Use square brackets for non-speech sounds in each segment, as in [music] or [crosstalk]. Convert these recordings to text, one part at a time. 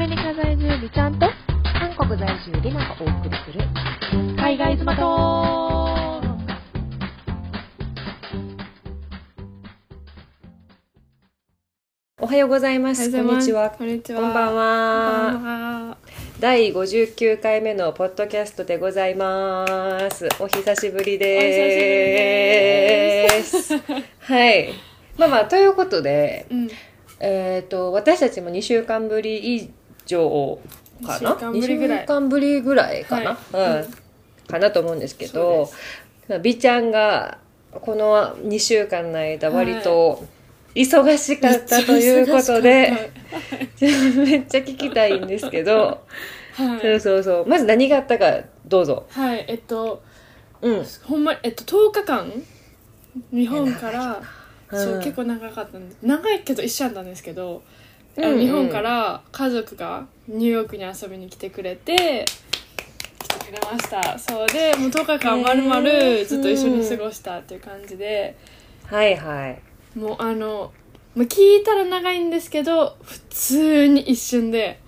メリカ在住美ちゃんと韓国在住リナがお送りする。海外妻とおはようございます。こんにちは。こんにちは。こんばんは。ばんは。第59回目のポッドキャストでございます。お久しぶりです。はい。まあまあということでうん。えっ、と私たちも2週間ぶり以上かな？二週間ぶりぐらい。かな、はい。うん。かなと思うんですけど美ちゃんがこの2週間の間割と忙しかったということで、[laughs] めっちゃ聞きたいんですけど、はい。そうそうそう。まず何があったかどうぞ。はい。えっとうん。ほんまえっと10日間日本からうん。そう結構長かったんです長いけど一緒だったんですけど、あうんうんの日本から家族がニューヨークに遊びに来てくれて来てくれました。そうでもう10日間まるまるずっと一緒に過ごしたっていう感じで、はいはい。もうあのまあ聞いたら長いんですけど普通に一瞬で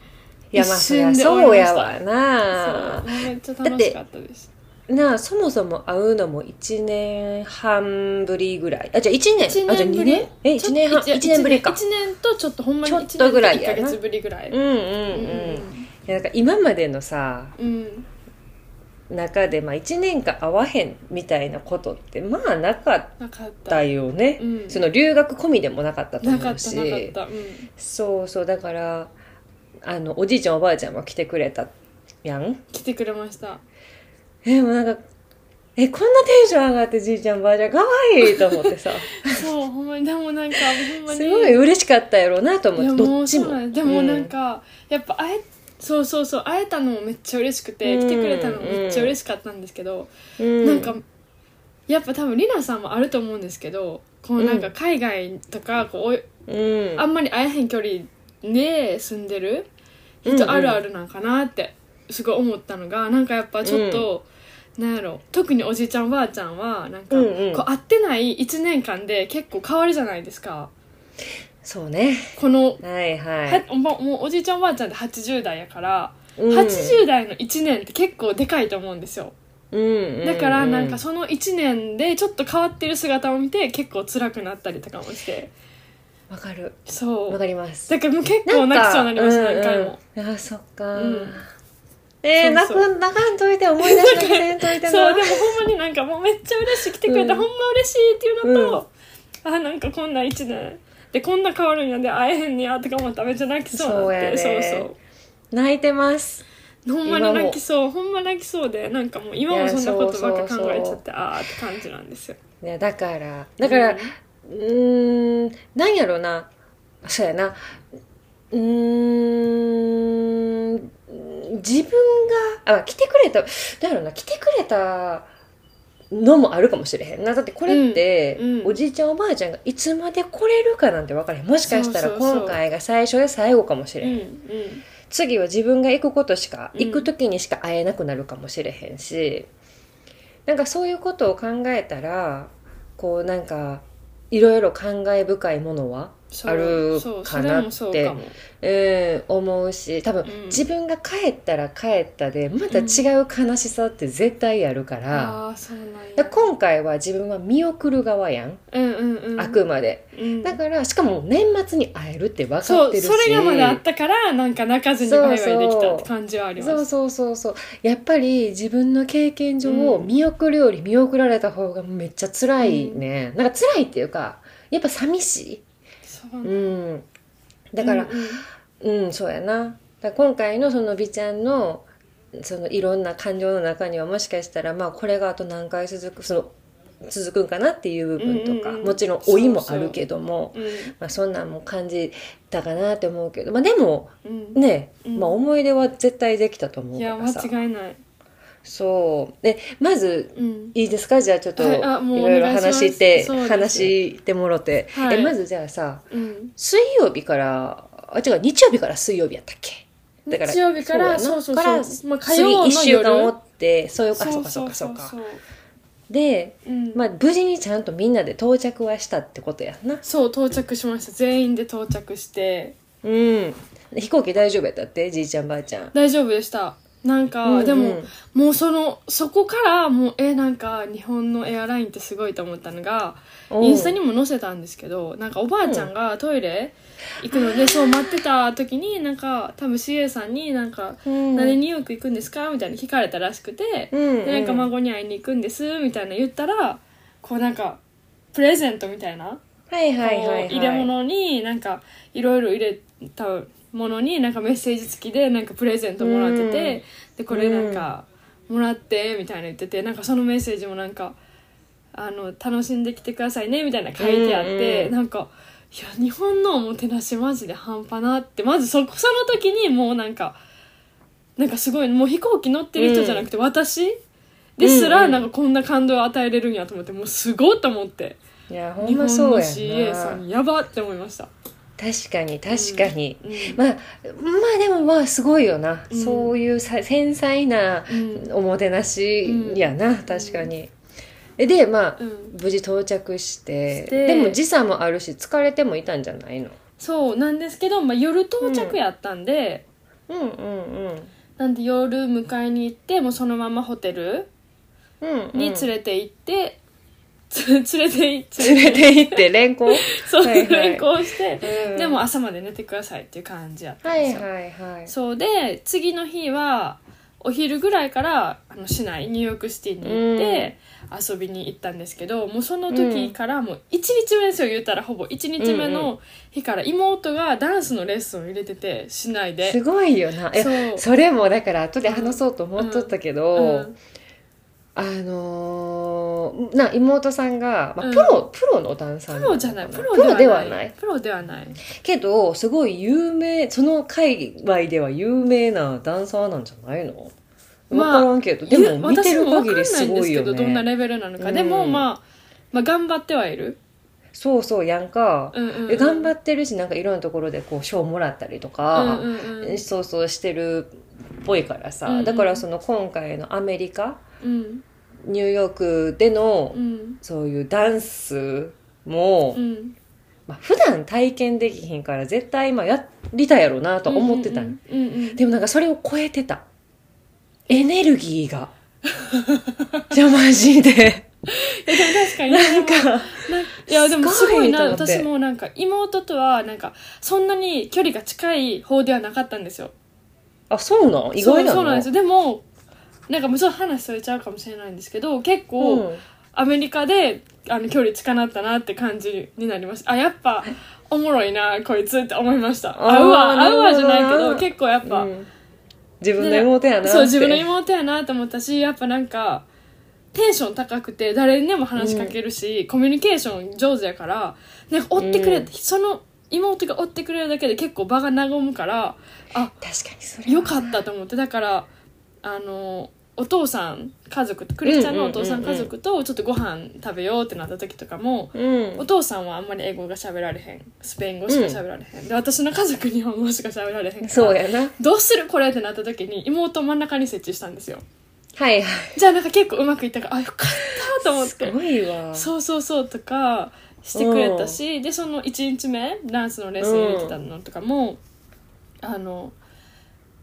いやまあそりゃ一瞬で終そうやわな。そう。めっちゃ楽しかったですなあそもそも会うのも1年半ぶりぐらい。あじゃあ1年。一あじゃあ2年？え1年半？1 1年ぶりか。1年とちょっとほんまにちょっとぐらい1やな。年と1ヶ月ぶりぐらい。うんうんうん、いやなんか今までのさうん、うん中で、まあ、1年間会わへんみたいなことってまあなかっなかった。たよね、うん。その留学込みでもなかったとなかった思うしなかった。うん。そうそう。だからあのおじいちゃんおばあちゃんも来てくれたやん。来てくれましたえもうなんかえこんなテンション上がってじいちゃんばあちゃんかわいいと思ってさ。そうほんまに。でもなんかほんまに。すごい嬉しかったやろうなと思ってどっちもでもなんか、やっぱ会えそうそうそう会えたのもめっちゃ嬉しくて、うん。来てくれたのもめっちゃ嬉しかったんですけど、うん。なんかやっぱ多分りなさんもあると思うんですけどこうなんか海外とかこううん。あんまり会えへん距離で住んでるうんうん。人あるあるなんかなってすごい思ったのがなんかやっぱちょっと、なんやろ。特におじいちゃんおばあちゃんはなんか、うんうん。こう会ってない1年間で結構変わるじゃないですか。そうね。この、はいははいおばもうおじいちゃんおばあちゃんって80代やから、うん。80代の1年って結構でかいと思うんですよ。うんだからなんかうその1年でちょっと変わってる姿を見て結構辛くなったりとかもして。わかる。そう。わかります。だからもう結構泣きそうになりました何回も。うんうん。あそっか、うんえー、泣そうそう。く泣かんといて思い出しなきゃせんといてなそうでもほんまになんかもうめっちゃ嬉しい来てくれて、うん。ほんま嬉しいっていうのと、あなんかこんな1年。でこんな変わるんやで会えへんねやとか思ったらめっちゃ泣きそうになって。そうやね。そう泣いてます。そうほんまに泣きそう。ほんま泣きそうでなんかもう今もそんなことばっか考えちゃってああって感じなんですよ。いやだからだからうーんなんやろな。そうやな。うーん自分があ来てくれただやろな来てくれたのもあるかもしれへんな。だってこれって、うんうん。おじいちゃんおばあちゃんがいつまで来れるかなんて分からへん。もしかしたら今回が最初で最後かもしれへん、うんうん。次は自分が行くことしか、うん行く時にしか会えなくなるかもしれへんしなんかそういうことを考えたらこうなんかいろいろ感慨深いものはあるかなって思うし多分、うん。自分が帰ったら帰ったでまた違う悲しさって絶対あるから,、ああそうなんや。今回は自分は見送る側やん、うんうんうん。あくまで。うん。だからしかも年末に会えるって分かってるし。それがまだあったからなんか泣かずにバイバイできたって感じはあります。そうそうそうそう。やっぱり自分の経験上うん。見送るより見送られた方がめっちゃ辛いね、なんか辛いっていうかやっぱ寂しそうい、うん、だからうんうん。うん、そうやな。今回のその美ちゃんのそのいろんな感情の中にはもしかしたらまあこれがあと何回続くその続くんかなっていう部分とか、うんうん。うんもちろん老いもあるけどもうんまあ、そんなんも感じたかなって思うけど、まあ、でもうん。ね、うん。まあ、思い出は絶対できたと思ういやからさ。間違いないそう。でまずうん。いいですか？じゃあちょっとはい。ろいろ話して、話してもろて、はい。えまずじゃあさうん。水曜日からあ違う日曜日から水曜日やったっけ？だから日曜日からそそうそうそう。まあ火曜の次1週間夜おってそういうかそうか。そうかそうかで、うん。まあ、無事にちゃんとみんなで到着はしたってことやんな。そう到着しました。全員で到着して。うん。飛行機大丈夫やったって？じいちゃんばあちゃん。大丈夫でしたなんか、うんうん。でももうそのそこからもうえなんか日本のエアラインってすごいと思ったのがう。んインスタにも載せたんですけどなんかおばあちゃんがトイレ行くので、そう待ってた時になんか多分 CA さんになんか「うん。なんでニューヨーク行くんですか?」みたいに聞かれたらしくて、うんうん。でなんか孫に会いに行くんですみたいな言ったらこうなんかプレゼントみたいな、はいはいはい、入れ物になんかいろいろ入れたものになんかメッセージ付きでなんかプレゼントもらってて、うん。でこれなんかもらってみたいな言っててなんかそのメッセージもなんかあの楽しんできてくださいねみたいな書いてあって、なんかいや日本のおもてなしマジで半端なってまずそその時にもうなんかなんかすごいもう飛行機乗ってる人じゃなくて私ですらなんかこんな感動を与えれるんやと思ってもうすごいと思って。いやほ日本んまそうのや CA さなんやばって思いました。確かに確かに、うん。まあまあでもまあすごいよな、うん。そういうさ繊細なうん。おもてなしやな、確かに。えでまあ、うん。無事到着して。でも時差もあるし疲れてもいたんじゃないの？そうなんですけど、まあ、夜到着やったんで、うん。うんうんなんで夜迎えに行ってもうそのままホテルうんうん。に連れて行って、つ連れて行って。連れて行って連行？[laughs] そうはいはい。連行して、うん。でも朝まで寝てくださいっていう感じやったんはいですよ、はいはいそうで次の日はお昼ぐらいからあの市内ニューヨークシティに行って遊びに行ったんですけど、もうその時からもう1日目ですよ言ったらほぼ1日目の日から妹がダンスのレッスンを入れてて市内で。すごいよな。そう。それもだから後で話そうと思っとったけど、うんあのーな妹さんが、まあ、うん。プロ、プロのダンサープロじゃない。ププロではない。いプロではない。けどすごい有名その界隈では有名なダンサーなんじゃないの？分まあからんけど、でも見てる限りすごいよどどんなねレベルなのか、うん。でもまあまあ頑張ってはいる、そうそうやんか、うんうんうん、で頑張ってるしなんかいろんなところでこう賞もらったりとか、うんうんうんそうそうしてるっぽいからさ、うんうん。だからその今回のアメリカうんニューヨークでの、うん。そういうダンスも、うん。まあ、普段体験できひんから絶対今やりたいやろうなと思ってたん、うんうんうんでもなんかそれを超えてた。エネルギーが。[laughs] じゃあマジで。[laughs] いやでも確かになんかないやでもすごいな。私もなんか妹とはなんかそんなに距離が近い方ではなかったんですよ。あそうなん？意外なの？そうなんですよ。でもなんかもうちょっと話それちゃうかもしれないんですけど結構、うん。アメリカであの距離近なったなって感じになりました。あやっぱおもろいなこいつって思いました。合うわ合うわじゃないけど結構やっぱ、うん。自分の妹やなって。そう自分の妹やなと思ったしやっぱなんかテンション高くて誰にでも話しかけるし、コミュニケーション上手やからなんか追ってくれ、うん。その妹が追ってくれるだけで結構場が和むからあ確かにそれは。よかったと思って。だからあのお父さん家族クリスチャンのお父さんうんうんうんうん家族とちょっとご飯食べようってなった時とかも、うん。お父さんはあんまり英語が喋られへん。スペイン語しか喋られへん、で私の家族日本語しか喋られへんからそうやな。どうするこれってなった時に妹を真ん中に設置したんですよ。はいはじゃあなんか結構うまくいったからあよかったと思って。いすごいわ。そうそうそうとかしてくれたし、でその1日目ダンスのレッスン入れてたのとかも、あの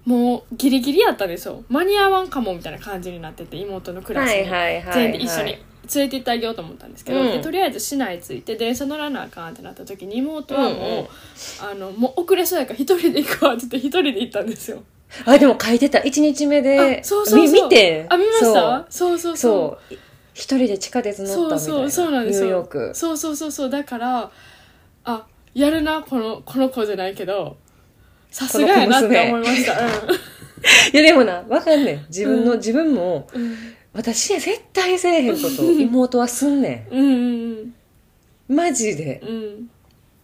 もうギリギリやったんですよ間に合わんかもみたいな感じになってて妹のクラスに、全員で一緒に連れて行ってあげようと思ったんですけど、うん。でとりあえず市内着いて電車乗らなあかんってなった時に妹はもう、うん。うんあのもう遅れそうやから一人で行くわって言って一人で行ったんですよ。あでも書いてた。1日目で。あそうそうそう。み見て。あ見ました？そう。そうそうそう。一人で地下鉄乗ったみたいな。そうそうそうなんですよ。ニューヨーク。そうそうそうそう。だからあやるなこのこの子じゃないけどさすがやなって思いました。[laughs] いやでもなわかんねん。自分の、うん。自分もうん。うん私は絶対せえへんこと妹はすんねうんうんん。マジで。うんうん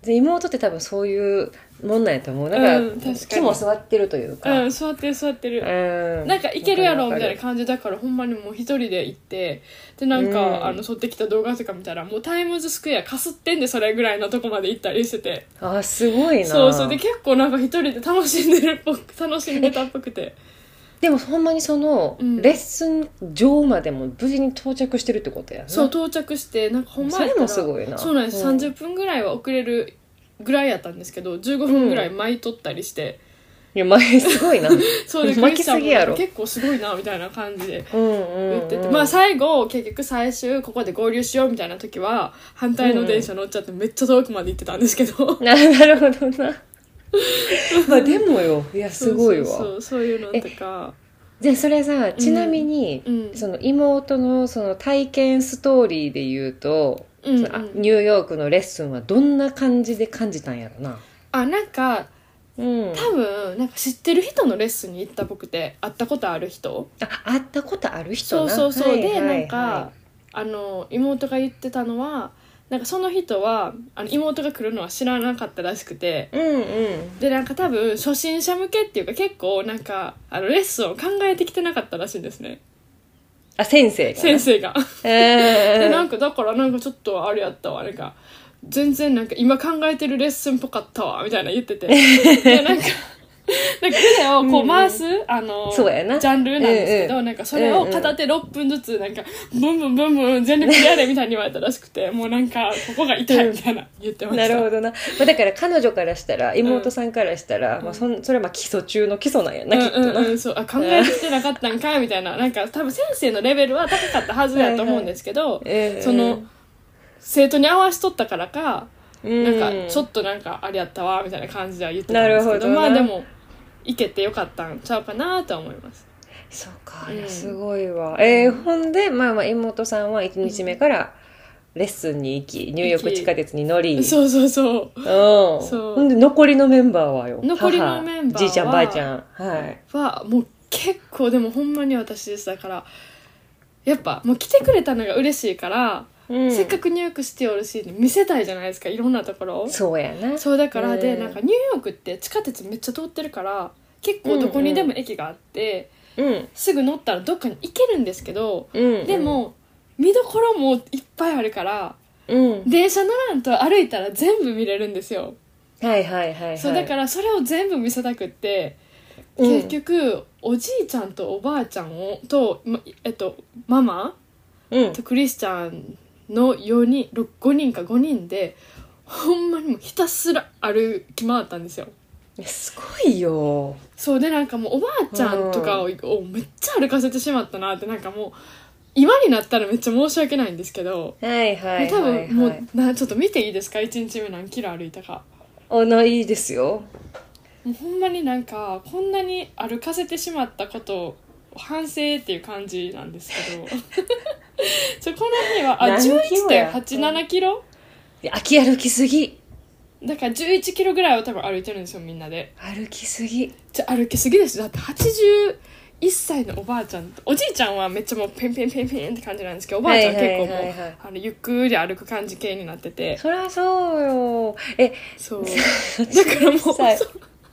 で妹って多分そういうもんなんやと思う。なんか,、うん確かに。気も座ってるというか、うん座ってる座ってる、うん。なんかいけるやろみたいな感じだからほんまにもう一人で行ってでなんか、うん。あの撮ってきた動画とか見たらもうタイムズスクエアかすってんでそれぐらいのとこまで行ったりしてて。るあすごいな。そうそう。で結構なんか一人で楽しんでるっぽく楽しんでたっぽくて [laughs] でもほんまにその、うん。レッスン場までも無事に到着してるってことやな。そう到着してなんかほんまやったらそれもすごいな。そうなんです、うん。30分ぐらいは遅れるぐらいやったんですけど15分ぐらい巻いとったりして、いや前すごいな。[laughs] そうで巻きすぎやろ。結構すごいなみたいな感じでうんうん、うん、言ってて、まあ最後結局最終ここで合流しようみたいな時は反対の電車乗っちゃってめっちゃ遠くまで行ってたんですけど、[laughs] ななるほどな [laughs] まあでもよ。いやすごいわ。そうそういうのとか。じゃあそれさちなみに、うん。その妹のその体験ストーリーで言うと、うんうん。ニューヨークのレッスンはどんな感じで感じたんやろな？あなんかうん。多分なんか知ってる人のレッスンに行った僕って会ったことある人？あ会ったことある人な？そうそうそう、はいはいでなんか、はあの妹が言ってたのはなんかその人はあの妹が来るのは知らなかったらしくて。いうんうん。でなんか多分初心者向けっていうか結構なんかあのレッスンを考えてきてなかったらしいんですね。あ先生がな先生が。え [laughs] でなんーかだからなんかちょっとあれやったわ。なんか全然なんか今考えてるレッスンっぽかったわ。みたいな言ってて。[laughs] でなんか [laughs] なんか腕をこう回す、あのそうやな。ジャンルなんですけど、なんかそれを片手6分ずつなんかブンブンブンブン全力でやれみたいに言われたらしくて [laughs] もうなんかここが痛いみたいな言ってました。なるほどな、まあ、だから彼女からしたら妹さんからしたら、まあ、そんそれはまあ基礎中の基礎なんやな、きっとな、うんうんうん、そう。あ考えてきてなかったんかいみたいな。なんか多分先生のレベルは高かったはずだと思うんですけど、えーその生徒に合わしとったからかうん。なんかちょっとなんかあれやったわみたいな感じでは言ってたんですけどなるほどな。まあでも行けてよかったんちゃうかなとは思います。そうか、うんすごいわ。えーほんで、まあ、まあ妹さんは1日目からレッスンに行きニューヨーク地下鉄に乗り。そうそうそう。うん。そう。ほんで残りのメンバーはよ？残りのメンバーじいちゃんばあちゃん。はい。はもう結構でもほんまに私でしたからやっぱもう来てくれたのが嬉しいから、うん。せっかくニューヨークシティおるし見せたいじゃないですかいろんなところを。そうやな。そうだからでうん。なんかニューヨークって地下鉄めっちゃ通ってるから結構どこにでも駅があって、うん。すぐ乗ったらどっかに行けるんですけど、うん。でも見どころもいっぱいあるからうん。電車乗らんと歩いたら全部見れるんですよ、はいはいはいはい。そうだからそれを全部見せたくって、うん。結局おじいちゃんとおばあちゃんをと、まえっと、ママうん。とクリスチャンの4人6 5人か5人でほんまにもうひたすら歩き回ったんですよ。すごいよ。そうでなんかもうおばあちゃんとかを,、をめっちゃ歩かせてしまったなってなんかもう今になったらめっちゃ申し訳ないんですけど、はいはいはい、多はい、分もうなちょっと見ていいですか？1日目何キロ歩いたか。おないいですよ。もうほんまになんかこんなに歩かせてしまったことを反省っていう感じなんですけど [laughs] ちょこの日はあ何キロや？11.87キロ？き歩きすぎ。だから11キロぐらいを多分歩いてるんですよみんなで。歩きすぎ。じゃ歩きすぎです。だって81歳のおばあちゃんとおじいちゃんはめっちゃもうペンペンペンペンって感じなんですけどおばあちゃんは結構もう、あのゆっくり歩く感じ系になってて。そりゃそうよ。えそう。だからもう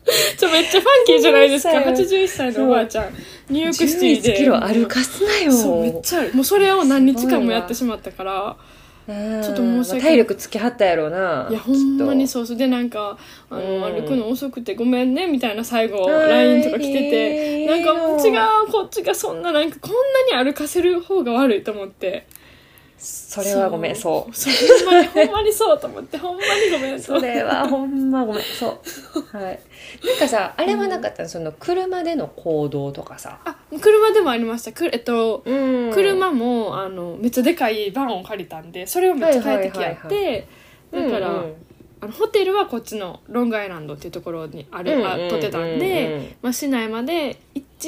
[laughs] ちょめっちゃファンキーじゃないですか。11 81歳のおばあちゃん。ニューヨークシティで。11キロ歩かすなよ。そうめっちゃもうそれを何日間もやってしまったからうんちょっと申し訳ない。まあ体力つきはったやろうないやほんまにそそうそう。でなんかあの、うん。歩くの遅くてごめんねみたいな最後はい LINE とか来ててなんか違ようこっちがそんななんかこんなに歩かせる方が悪いと思ってそれはごめんそう。そう。ほんまにほんまにそうと思ってほんまにごめん。[laughs] それはほんまごめん。そう。はい。なんかさあれはなかったの？その車での行動とかさ。あ車でもありました。くえっとうん。車もあのめっちゃでかいバンを借りたんでそれをめっちゃ快適やって、はいはいだから、うんうん。あのホテルはこっちのロングアイランドっていうところにある、あうんうんうんうん取ってたんで、まあ、市内まで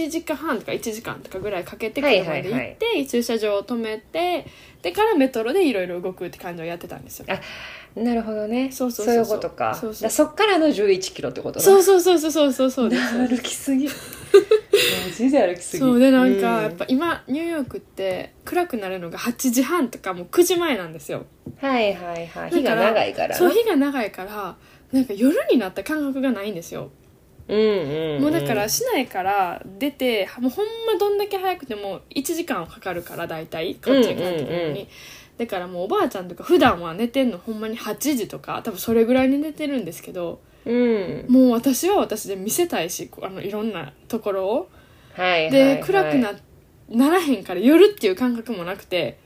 1時間半とか1時間とかぐらいかけて車で行って、駐車場を止めてでからメトロでいろいろ動くって感じをやってたんですよ。あなるほどね。そうそうそうそう。いうことか。そうそうだそっからの1 1キロってこそうそうそうそうそうそう歩きすぎ。[laughs] マジで歩きすぎ。そう。でなんか、うやっぱ今ニューヨークって暗くなるのが8時半とかもう9時前なんですよ。はいはいはい。日が長いからな。そう日が長いからなんか夜になった感覚がないんですようんうんん。もうだから市内から出てもうほんまどんだけ早くても1時間はかかるから大体こっちに帰ってくるのに、うんうんうん。だからもうおばあちゃんとか普段は寝てんのほんまに8時とか多分それぐらいに寝てるんですけどうん。もう私は私で見せたいしあのいろんなところを。はいはいで、はい。暗くなならへんから夜っていう感覚もなくて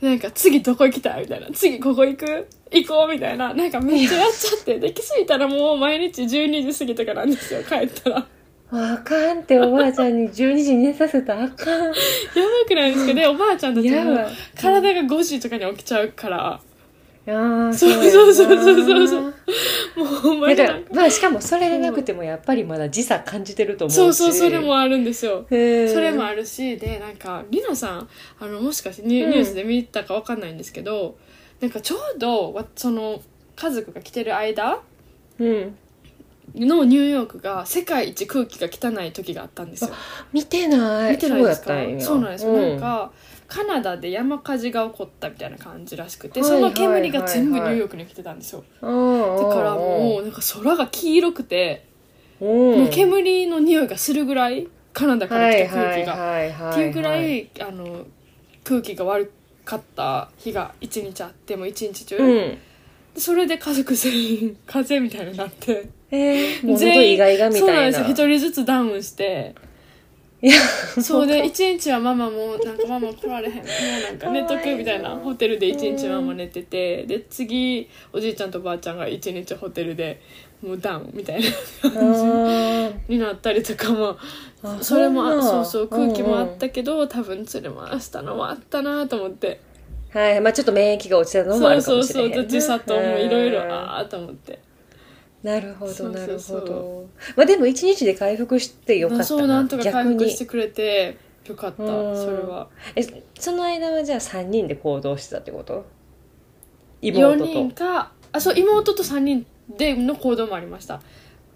なんか次どこ行きたい？みたいな。次ここ行く？行こう？みたいな。なんかめっちゃやっちゃって。で気づいたらもう毎日12時過ぎとかなんですよ帰ったら。あかんっておばあちゃんに12時に寝させたらあかん。[laughs] やばくないですか？でおばあちゃんたちも。体が5時とかに起きちゃうからそうそうそうそうそうそう。もうほんまに。だからまあしかもそれでなくてもやっぱりまだ時差感じてると思うし。そうそうそれもあるんですよ。それもあるしでなんかりなさんあのもしかしてニュ,、うん。ニュースで見たかわかんないんですけどなんかちょうどわその家族が来てる間うん。のニューヨークが世界一空気が汚い時があったんですよ。見てない。見てないですか？そうやったんや。そうなんですよ、うん。なんかカナダで山火事が起こったみたいな感じらしくて、はいその煙が全部ニューヨークに来てたんですよ、うんだからもうなんか空が黄色くて、うん。もう煙の匂いがするぐらいカナダから来た空気が、っていうぐらいあの空気が悪かった日が一日あってもう一日中、うん。それで家族全員風邪みたいになって。えー、全員そうなんですよ。一人ずつダウンしていや [laughs] そうで一日はママもなんかママ来られへんもうなんか寝とくみたいなホテルで一日ママ寝ててで次おじいちゃんとばあちゃんが一日ホテルでもうダウンみたいなあーになったりとかもあそれもそうそう空気もあっうんうんたけど多分それも明日のもあったなと思って。はいまあちょっと免疫が落ちたのもあそうるかもしれへんそうそう時差ともいろいろうん。ああと思ってなるほどなるほど。まあでも一日で回復してよかったなそうなんとか回復してくれてよかったうん。それは。えその間はじゃあ3人で行動してたってこと？4妹人とかあそう妹と3人での行動もありました。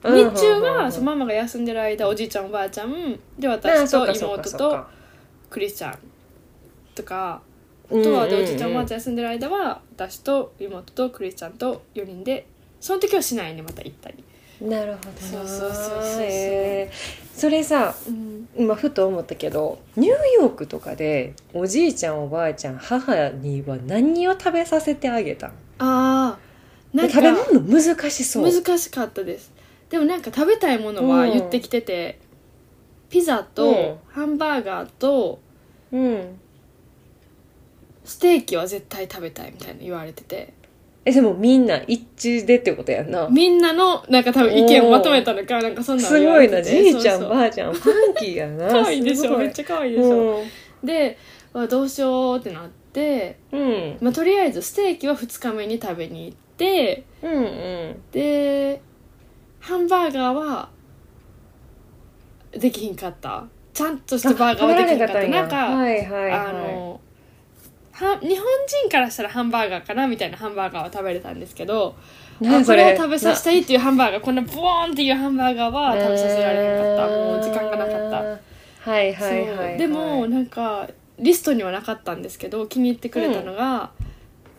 日うん中はそうママが休んでる間おじいちゃんおばあちゃんであ私と妹とクリスチャンとかあうんとはでおじいちゃんおばあちゃん休んでる間は私と妹とクリスチャンと4人でその時は市内にまた行ったり、なるほど。なそうそうそうそうへーそれさうん、今ふと思ったけどニューヨークとかでおじいちゃんおばあちゃん母には何を食べさせてあげた？んあーなんか食べ物難しそう。難しかったです。でもなんか食べたいものは言ってきてて、ピザうん。とハンバーガーとうん。ステーキは絶対食べたいみたいな言われててえでもみんな一致でってことやんな。みんなのなんか多分意見をまとめたのかなんかそんなのすごいな。じいちゃんばあちゃんパンキーやな。可愛いでしょめっちゃ可愛いでしょ、うん。でわどうしようってなって、うん。まあ、とりあえずステーキは2日目に食べに行ってうんうん。でハンバーガーはできひんかった。ちゃんとしたバーガーはできひんかった。なんか、はいはいはい。あのは日本人からしたらハンバーガーかなみたいなハンバーガーは食べれたんですけどなあこれを食べさせたいっていうハンバーガーこんなボーンっていうハンバーガーはな食べさせられへんかった。もう時間がなかった。たはいはいはい、はい、そう。でもなんかリストにはなかったんですけど気に入ってくれたのが、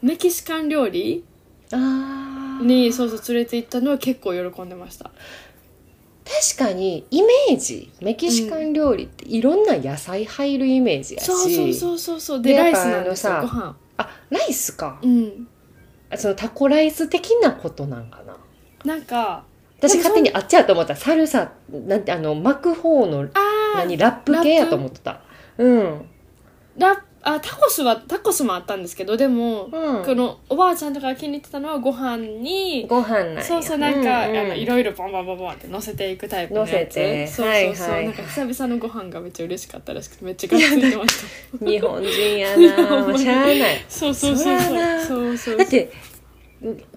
メキシカン料理あー。にそうそう連れて行ったのは結構喜んでました確かにイメージメキシカン料理っていろんな野菜入るイメージやし、そうそうそうそうそう。でライスなんですよあのご飯。あライスか。うん。あそのタコライス的なことなんかな。なんか私勝手にあっちやと思った。サルサなんてあの巻く方のあ何ラップ系やと思ってた。うん。ラあタコスはタコスもあったんですけどでも、うん。このおばあちゃんとかが気に入ってたのはご飯にご飯なんや。そうそうなんか、うんうん。あのいろいろボンボンボンボンって乗せていくタイプのやつ。乗せて。そうそうそう、はいはい。なんか久々のご飯がめっちゃ嬉しかったらしくてめっちゃ [laughs] がっついてました。日本人やな。んまにしゃあない。そうそうそうそらなそうそうそう。だって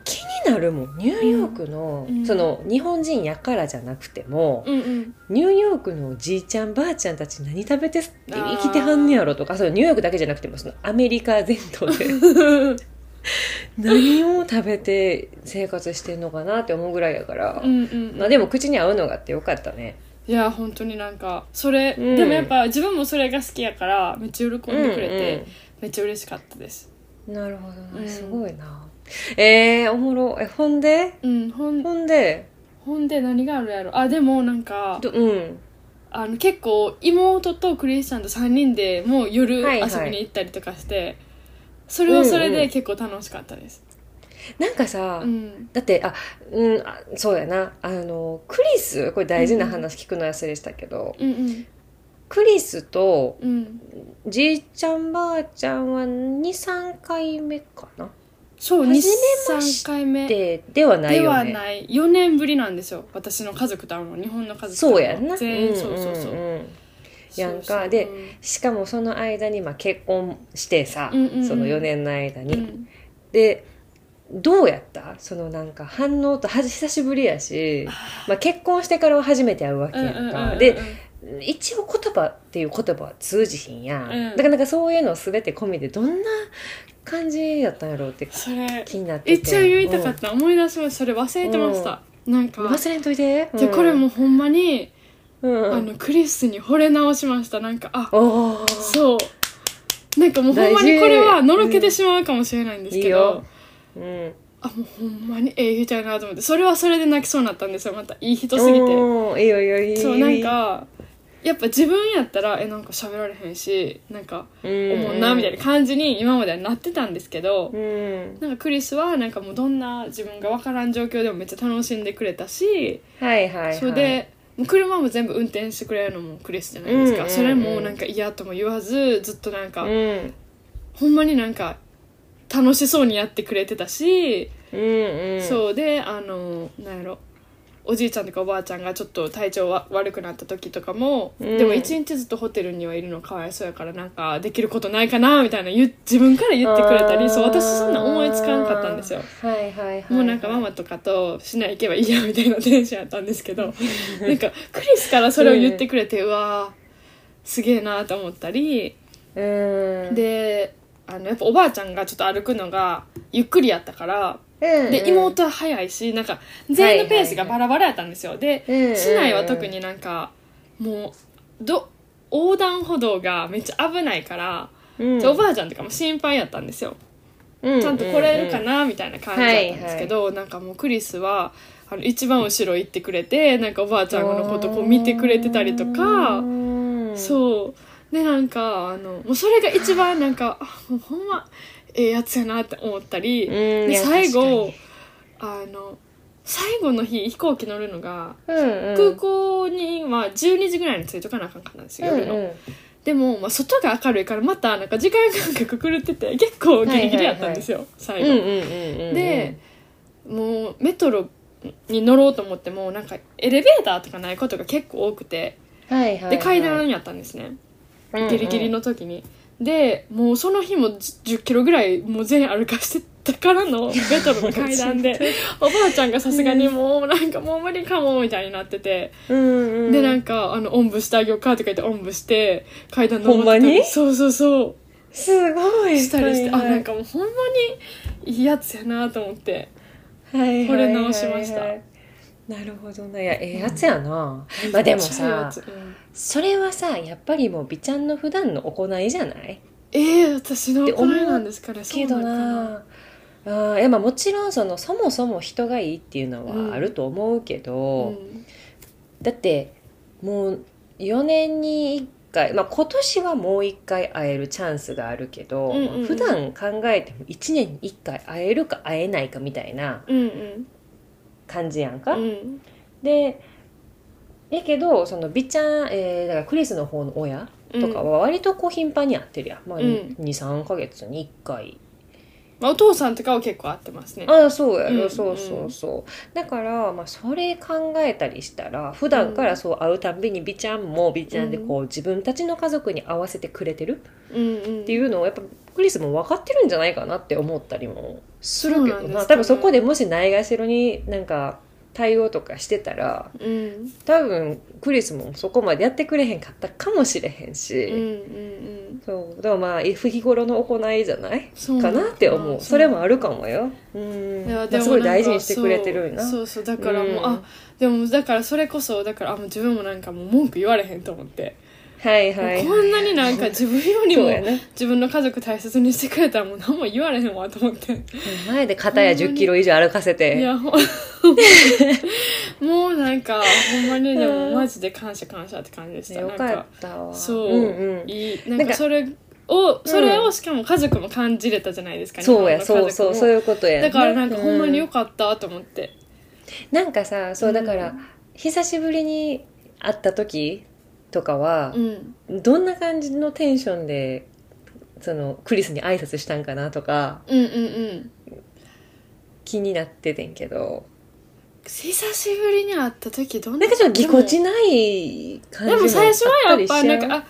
気になるもん。ニューヨークの、うん。その日本人やからじゃなくても、うんうん。ニューヨークのおじいちゃんばあちゃんたち何食べて生きてはんねやろとかそのニューヨークだけじゃなくてもそのアメリカ全土で。何を食べて生活してんのかなって思うぐらいやから、うんうんまあでも口に合うのがあってよかったね。いや本当になんかそれ、うん。でもやっぱ自分もそれが好きやからめっちゃ喜んでくれて、めっちゃ嬉しかったです。うんうんなるほどな、うん。すごいなえー、おもろ。えほんで？うんほん。ほんで？ほんで何があるやろ？あでもなんかどうん。あの結構妹とクリスチャンと3人でもう夜遊はいはい。びに行ったりとかして、それはそれうん。うんで結構楽しかったです。なんかさ、うん。だってあうんあそうやな。あのクリスこれ大事な話聞くの忘れしたけど、うんうん。クリスとうん。じいちゃんばあちゃんは23回目かな？そう初めま23回目。でではないではない。4年ぶりなんですよ。私の家族と会うの日本の家族と会そうやんな。全員、んそうそうそう、んんやん。かそうそう。でしかもその間にまあ結婚してさ、うんうんうん。その4年の間に、うん。でどうやった？そのなんか反応とはじ久しぶりやし、まあ、結婚してからは初めて会うわけやんか、で一応言葉っていう言葉は通じひんやん、うん。だからなんかそういうの全て込みでどんな感じやったんやろうって気になってて。一応言いたかった、思い出しました。それ忘れてました、なんかうん忘れんといて、でこれもほんまに、うん、あのクリスに惚れ直しました。なんかあそう。なんかもうほんまにこれはのろけてしまうかもしれないんですけど、いいよ。うん。あもうほんまにええ人やなと思って。それはそれで泣きそうになったんですよ。またいい人すぎて。いいよいいよいいよ。そうなんかやっぱ自分やったらえなんか喋られへんしなんかうん。思うなみたいな感じに今まではなってたんですけど、うん。なんかクリスはなんかもうどんな自分が分からん状況でもめっちゃ楽しんでくれたし、はいはいはい。それでもう車も全部運転してくれるのもクリスじゃないですか、うんうんうん。それもなんか嫌とも言わずずっとなんか、うん。ほんまになんか楽しそうにやってくれてたし、うんうん。そうであのなんやろおじいちゃんとかおばあちゃんがちょっと体調わ悪くなった時とかも、うん。でも一日ずっとホテルにはいるのかわいそうやからなんかできることないかなみたいな自分から言ってくれたりそう私そんな思いつかなかったんですよ。はいはいはい。もうなんかママとかとしない行けばいいやみたいなテンションやったんですけど [laughs] なんかクリスからそれを言ってくれて、うわーすげえなと思ったりうん。であのやっぱおばあちゃんがちょっと歩くのがゆっくりやったからうんで妹は早いしなんか全員のペースがバラバラやったんですよ。でうん市内は特になんかもうど横断歩道がめっちゃ危ないから、うん。でおばあちゃんとかも心配やったんですよ。うちゃんと来れるかなみたいな感じだったんですけど、なんかもうクリスはあの一番後ろ行ってくれてなんかおばあちゃんのことこう見てくれてたりとか、うんそう。でなんかあのもうそれが一番なんかほんまええやつやなって思ったり、うんで最後確あの最後の日飛行機乗るのが、うんうん。空港に、まあ、12時ぐらいに着いとかなあかんかったんですよ、夜のうん。うんでも、まあ、外が明るいからまたなんか時間感覚狂ってて結構ギリギリやったんですよ、最後、でもうメトロに乗ろうと思ってもなんかエレベーターとかないことが結構多くてはいはいはい。で階段やったんですね、ギリギリの時にでもうその日も1 0キロぐらいもう全員歩かしてたからの [laughs] メトロの階段で。[laughs] おばあちゃんがさすがにもうなんかもう無理かもみたいになってて、うんうんでなんかあのおんぶしてあげようかとか言っておんぶして階段登ってたり。そうそうそう。すごいしたりして、はいはいあなんかもうほんまにいいやつやなと思って。はいはいはいはい。惚れ直しましたなるほどないやええやつやな、まあでもさつ。うん。それはさやっぱりもう美ちゃんの普段の行いじゃない？えー、私の行いなんですかねけどな。あーいやまあもちろんそのそもそも人がいいっていうのはあると思うけど、うんだってもう4年に1回、まあ、今年はもう1回会えるチャンスがあるけど、うんうん。うん普段考えても1年に1回会えるか会えないかみたいなうんうん感じやんか。うん。でやけどその美ちゃん、えーだからクリスの方の親とかは割とこう頻繁に会ってるやん、まあ、うん。23か月に1回まあ、お父さんとかは結構会ってますね。ああそうやろ、うんそうそうそう。だから、まあ、それ考えたりしたら普段からそう会うたんびに美ちゃんも美ちゃんでこう自分たちの家族に合わせてくれてるうんうん。っていうのをやっぱクリスも分かってるんじゃないかなって思ったりもするけどな、ね。多分そこでもしないがしろになんか対応とかしてたらうん。多分クリスもそこまでやってくれへんかったかもしれへんし、うんうんうん。そう。だからまあ日頃の行いじゃない？かなって思う。それもあるかもよ、うん。いやまあすごい大事にしてくれてるんな。そう。そうそう。だからもう、うん。あでもだからそれこそだからあもう自分もなんかもう文句言われへんと思って、はいはいこんなになんか自分よりも自分の家族大切にしてくれたらもう何も言われへんわと思って。前で肩や1 0キロ以上歩かせいてやほんもうなんかほんまにでもマジで感謝感謝って感じでした。よかったわ。そう、んうん。いい。ななんんかかそれをそれをしかも家族も感じれたじゃないですか、そうやそうそうそういうことやだからなんかほんまによよかったと思って、なんかさそうだから、うん。久しぶりに会った時とかはう、ん、どんな感じのテンションでそのクリスに挨拶したんかなとかうんうんうん。気になっててんけど。久しぶりに会った時どんなんかちょっとぎこちない感じでも最初はやっぱなんか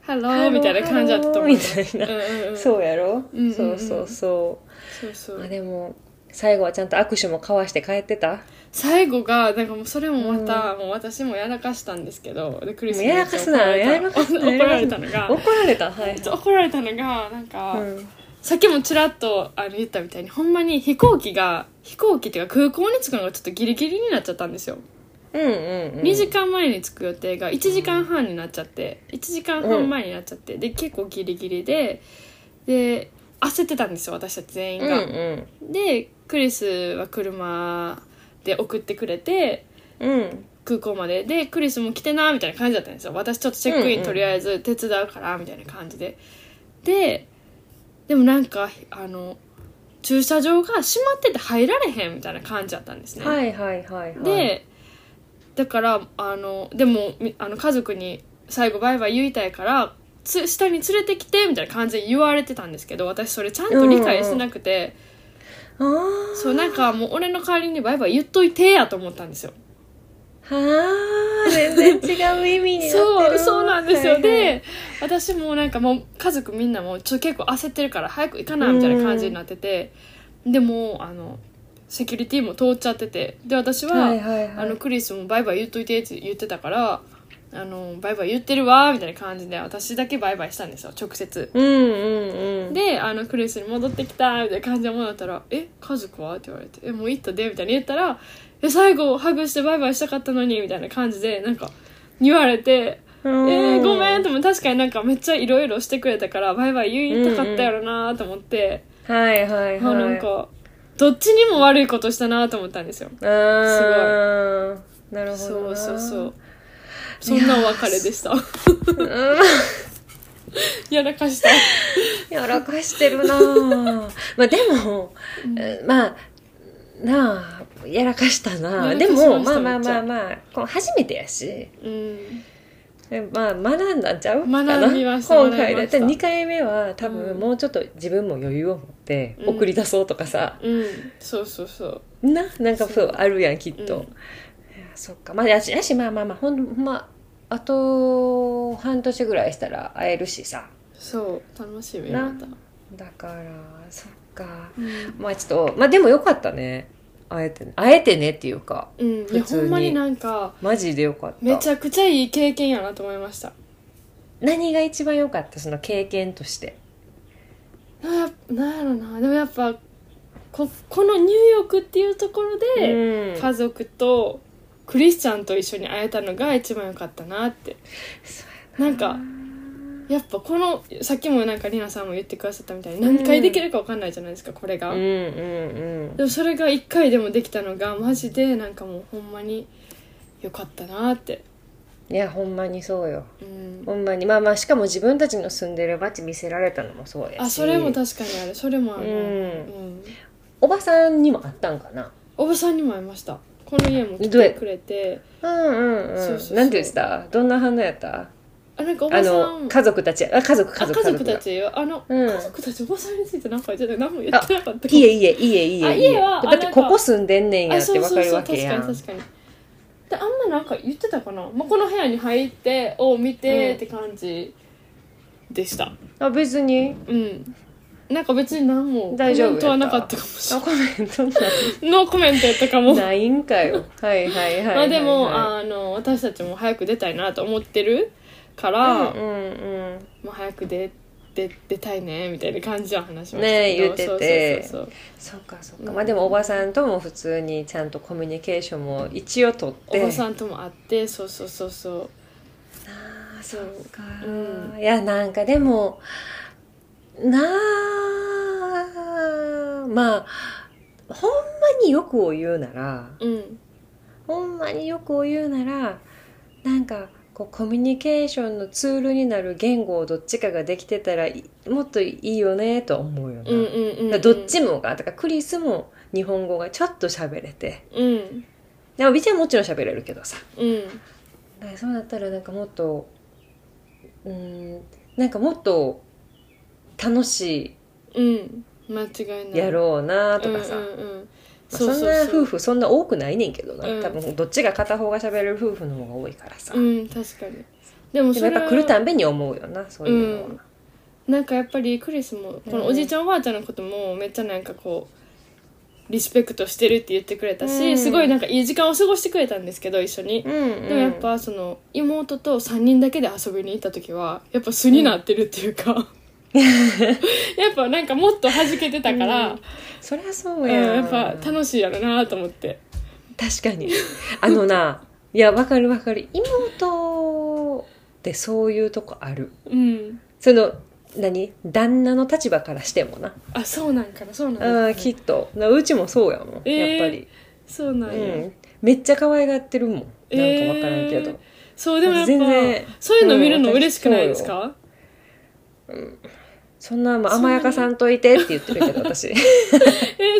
ハローみたいな感じだったと思うみたいな、うんうんうん。そうやろ、うんうんうん。そうそうそそうそう。うあでも最後はちゃんと握手も交わして帰ってた？最後がなんかもうそれもまた、もう私もやらかしたんですけどでクリスやらかすな。やらかすな。怒られた [laughs] のが怒られた？はい、怒られたのがなんか、うん。さっきもちらっとあの言ったみたいにほんまに飛行機が飛行機っていうか空港に着くのがちょっとギリギリになっちゃったんですよ、うんうんうん。2時間前に着く予定が1時間半になっちゃって1時間半前になっちゃって、で結構ギリギリでで焦ってたんですよ私たち全員うんが、うん。でクリスは車で送ってくれてうん。空港まで。でクリスも来てなみたいな感じだったんですよ。私ちょっとチェックインとりあえず手伝うからみたいな感じで。ででもなんかあの駐車場が閉まってて入られへんみたいな感じだったんですね、はいはいはいはい。でだからあのでもみあの家族に最後バイバイ言いたいからつ下に連れてきてみたいな感じで言われてたんですけど私それちゃんと理解してなくて、ああそうなんかもう俺の代わりにバイバイ言っといてやと思ったんですよ。はあ全然違う意味にそうそうなんですよ、はいはい。で私もなんかもう家族みんなもちょ結構焦ってるから早く行かなみたいな感じになってて、でもあのセキュリティも通っちゃってて。で私は、はいはいはい。あのクリスもバイバイ言っといてって言ってたからあのバイバイ言ってるわみたいな感じで私だけバイバイしたんですよ直接。うんうんうん。であのクリスに戻ってきたみたいな感じで戻ったら「え家族は?」って言われて「えもう行ったで」みたいに言ったら「え最後ハグしてバイバイしたかったのに」みたいな感じでなんか言われて「えー、ごめん」とも確かになんかめっちゃいろいろしてくれたからバイバイ言いたかったやろなと思って、はいはいはい。あなんかどっちにも悪いことしたなと思ったんですよ。あー。なるほどなそうそうそうそんなお別れでした。うん。やらかした。やらかしてるなぁ。[laughs] まあでも、まあなあやらかしたな。やでもまあまあまあまあこう初めてやし。うん。まあ学んだんちゃう？かな学びました今回だって学びました2回目は多分うん。もうちょっと自分も余裕を持ってうん。送り出そうとかさ、うん。そうそうそう。な？なんかそうあるやんきっと、うん。そっか。まあやしやしまあまあまあほんまあと半年ぐらいしたら会えるしさ。そう楽しみなまた、だからそっか。うん。まあちょっとまあでもよかったね。会えてね。会えてねっていうかうん、いやほんまになんかマジでよかった。めちゃくちゃいい経験やなと思いました。何が一番良かった？その経験として。ななんやろな。でもやっぱここのニューヨークっていうところで、うん。家族とクリスチャンと一緒に会えたのが一番良かったなって。なんかやっぱこのさっきもなんかりなさんも言ってくださったみたいに何回できるか分かんないじゃないですかこれが、うんうんうんでもそれが1回でもできたのがマジでなんかもうほんまに良かったなって。いやほんまにそうよ。うん。ほんまに。まあまあしかも自分たちの住んでる街見せられたのもそうやし。あそれも確かにある。それもある、うん。うん。おばさんにもあったんかな？おばさんにも会いましたこの家も来てくれて。うんうんうん。なんて言ってたどんな反応やった？あなんかおあばさん。の家族たち。あ家族家族あ家族たちあの、うん。家族たちおばさんについて何か言ってた。何も言ってなかった家家家家あ家はだってここ住んでんねんやあってわかるわけやん。確かに確かに。であんまなんか言ってたかな、まあ、この部屋に入ってを見てうん。って感じでした。あ別に。うんなんか別に何も大丈夫コメントはなかったかもしれあコメントなない。ノーコメントやったかも。ないんかよ。はいはいはいはい、はい、まあでも、あの私たちも早く出たいなと思ってるから、うんうんうん。まあ、早く出出出たいねみたいな感じは話しましたねけど。言ってて。そうそうそうかそうか、うんまあでもおばさんとも普通にちゃんとコミュニケーションも一応取って。そうおばさんとも会ってそうそうそうそう。ああそそう。うか、うん。いやなんかでもなあまあほんまによくを言うならうんほんまによくを言うならなんかこうコミュニケーションのツールになる言語をどっちかができてたらいもっといいよねとは思うよな、うんうんうん、だからどっちもがだからクリスも日本語がちょっと喋れて。うん。でもビちゃんもちろん喋れるけどさ。うん。だからそうだったらなんかもっとうんなんかもっと楽しいうん。間違いない。やろうなとかさ、うんうんうん。まあそんな夫婦そんな多くないねんけどな、うん。多分どっちが片方が喋れる夫婦の方が多いからさ、うん確かに。でもでもやっぱ来るたんびに思うよなそういうのは、うん。なんかやっぱりクリスもこのおじいちゃんおばあちゃんのこともめっちゃなんかこうリスペクトしてるって言ってくれたし、うん。すごいなんかいい時間を過ごしてくれたんですけど一緒に、うんうん。でもやっぱその妹と3人だけで遊びに行った時はやっぱ素になってるっていうか、[laughs] やっぱなんかもっと弾けてたから、うん。そりゃそううんや、やっぱ楽しいやろなと思って。確かに。あのないやわかるわかる。妹ってそういうとこある。うん。その何？旦那の立場からしてもな。あそうなんかなそうなんあだ、ーきっと。なうちもそうやもん、えーやっぱり、そうなんや、うん、めっちゃ可愛がってるもん。なんかわからんけど、えーそうでもやっぱ全然そういうの見るのうん嬉しくないですか、そんな甘やかさんといてって言ってるけど私。[laughs] えー、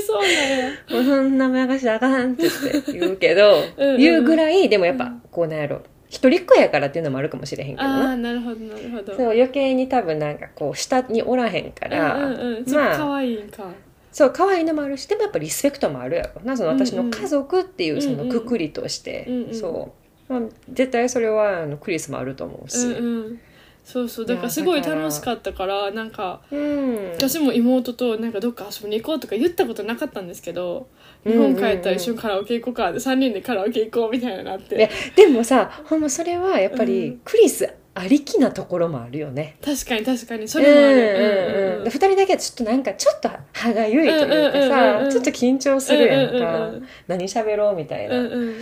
そうなんや。もうそんな甘やかしあかんって言って言うけどうんうん言うぐらいでもやっぱこうなんやろ。一人っ子やからっていうのもあるかもしれへんけどあな。あなるほどなるほど。そう余計に多分なんかこう下におらへんから、うんうんまあ愛いんか、そう可愛いのもあるしでもやっぱリスペクトもあるやろな。その私の家族っていうそのくくりとして、うんうん。そう、まあ、絶対それはあのクリスもあると思うし、うんうんそうそうだからすごい楽しかったからなんかうん。私も妹となんかどっか遊びに行こうとか言ったことなかったんですけど日うんうんうん。本帰ったら一緒にカラオケ行こうかで3人でカラオケ行こうみたいにな。ってででもさほんまそれはやっぱうりん。クリスありきなところもあるよね。確かに確かにそれもある、うんうんうん、で2人だけはちょっとなんかちょっと歯がゆいというかうん。うんうんうんさちょっと緊張するやんか、うんうんうん何喋ろうみたいな、うんうん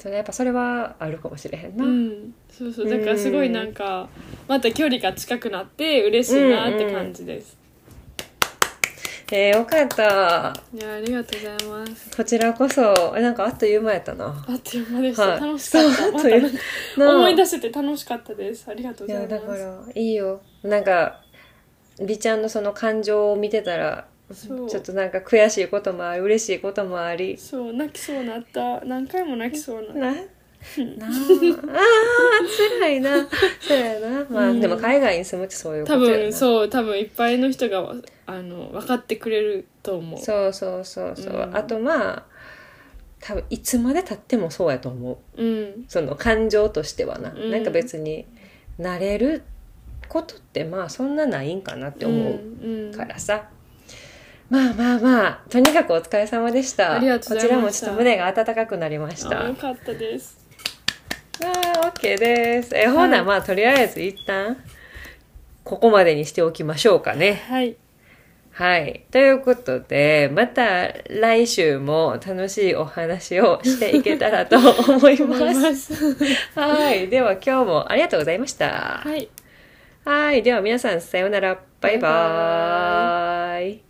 それやっぱそれはあるかもしれへんな、うん、そうそう。だからすごいなんかまた距離が近くなって嬉しいなって感じです、えー、よかった。いやありがとうございます。こちらこそえなんかあっという間やったな。あっという間でした、はい。楽しかった。ま思い出せて楽しかったです。ありがとういございます。やだからいいよ。なんか美ちゃんのその感情を見てたらちょっとなんか悔しいこともあり嬉しいこともあり。そう泣きそうなった。何回も泣きそうなななあ辛いな。[laughs] そうやな。まあ、うん。でも海外に住むってそういうこ多とやな。分そう多分いっぱいの人があの分かってくれると思う。そうそうそうそう、うん。あとまあ多分いつまでたってもそうやと思う。うん。その感情としてはな、うん。なんか別に慣れることってまあそんなないんかなって思ううん。からさ、まあまあまあとにかくお疲れ様でしたありがとうこちらもちょっと胸が温かくなりましたあよかったですあー OK ですえほなまあとりあえず一旦ここまでにしておきましょうかねはいはい。ということで、また来週も楽しいお話をしていけたらと思います。ますはい。では今日もありがとうございました。はいはい。では皆さんさようなら。バイババイバーイ